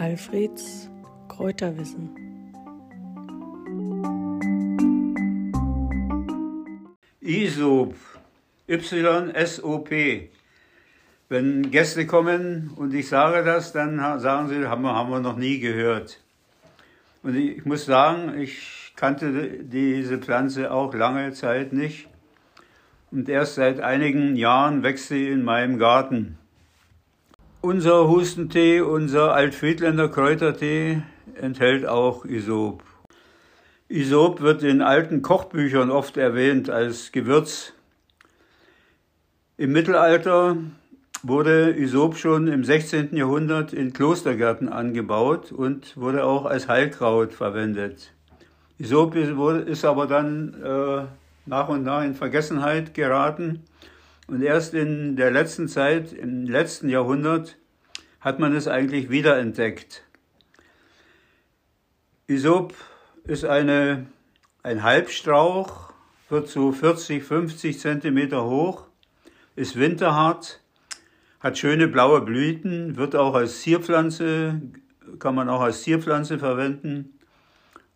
Alfreds Kräuterwissen. ISOP, Y-S-O-P. Wenn Gäste kommen und ich sage das, dann sagen sie, haben wir, haben wir noch nie gehört. Und ich muss sagen, ich kannte diese Pflanze auch lange Zeit nicht. Und erst seit einigen Jahren wächst sie in meinem Garten. Unser Hustentee, unser Altfriedländer Kräutertee enthält auch Isop. Isop wird in alten Kochbüchern oft erwähnt als Gewürz. Im Mittelalter wurde Isop schon im 16. Jahrhundert in Klostergärten angebaut und wurde auch als Heilkraut verwendet. Isop ist aber dann äh, nach und nach in Vergessenheit geraten und erst in der letzten Zeit, im letzten Jahrhundert, hat man es eigentlich wiederentdeckt. Isop ist eine, ein Halbstrauch, wird so 40, 50 Zentimeter hoch, ist winterhart, hat schöne blaue Blüten, wird auch als Zierpflanze, kann man auch als Zierpflanze verwenden.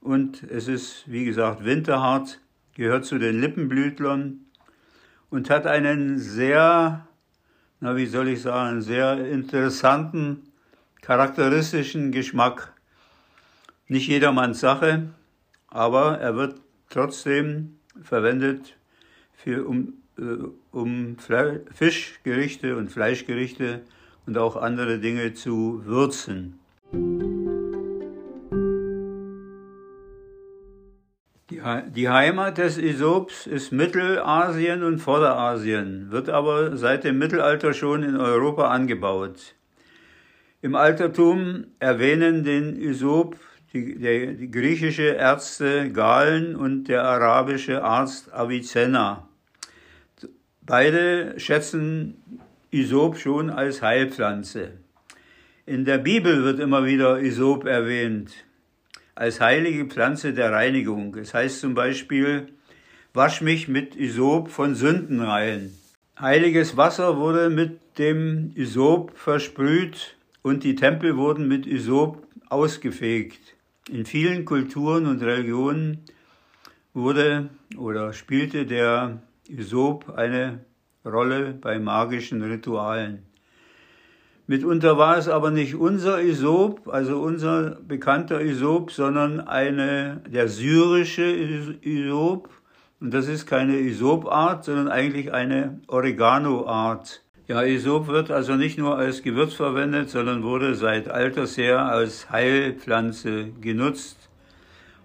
Und es ist, wie gesagt, winterhart, gehört zu den Lippenblütlern und hat einen sehr, na wie soll ich sagen, sehr interessanten, charakteristischen Geschmack. Nicht jedermanns Sache, aber er wird trotzdem verwendet für, um, äh, um Fischgerichte und Fleischgerichte und auch andere Dinge zu würzen. Die Heimat des Isops ist Mittelasien und Vorderasien, wird aber seit dem Mittelalter schon in Europa angebaut. Im Altertum erwähnen den Isop die, der, die griechische Ärzte Galen und der arabische Arzt Avicenna. Beide schätzen Isop schon als Heilpflanze. In der Bibel wird immer wieder Isop erwähnt als heilige Pflanze der Reinigung. Es heißt zum Beispiel, wasch mich mit Isop von Sünden rein. Heiliges Wasser wurde mit dem Isop versprüht und die Tempel wurden mit Isop ausgefegt. In vielen Kulturen und Religionen wurde oder spielte der Isop eine Rolle bei magischen Ritualen. Mitunter war es aber nicht unser Isop, also unser bekannter Isop, sondern eine, der syrische Isop. Und das ist keine Isopart, sondern eigentlich eine Oregano-Art. Ja, Isop wird also nicht nur als Gewürz verwendet, sondern wurde seit alters her als Heilpflanze genutzt,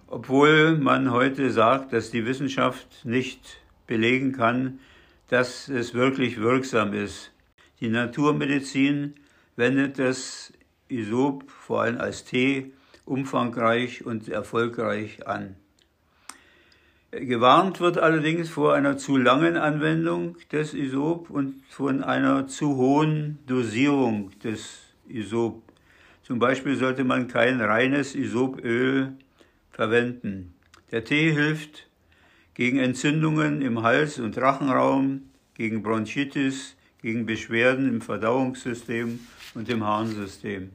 obwohl man heute sagt, dass die Wissenschaft nicht belegen kann, dass es wirklich wirksam ist. Die Naturmedizin wendet das Isop vor allem als Tee umfangreich und erfolgreich an. Gewarnt wird allerdings vor einer zu langen Anwendung des Isop und von einer zu hohen Dosierung des Isop. Zum Beispiel sollte man kein reines Isopöl verwenden. Der Tee hilft gegen Entzündungen im Hals- und Rachenraum, gegen Bronchitis, gegen Beschwerden im Verdauungssystem und im Harnsystem.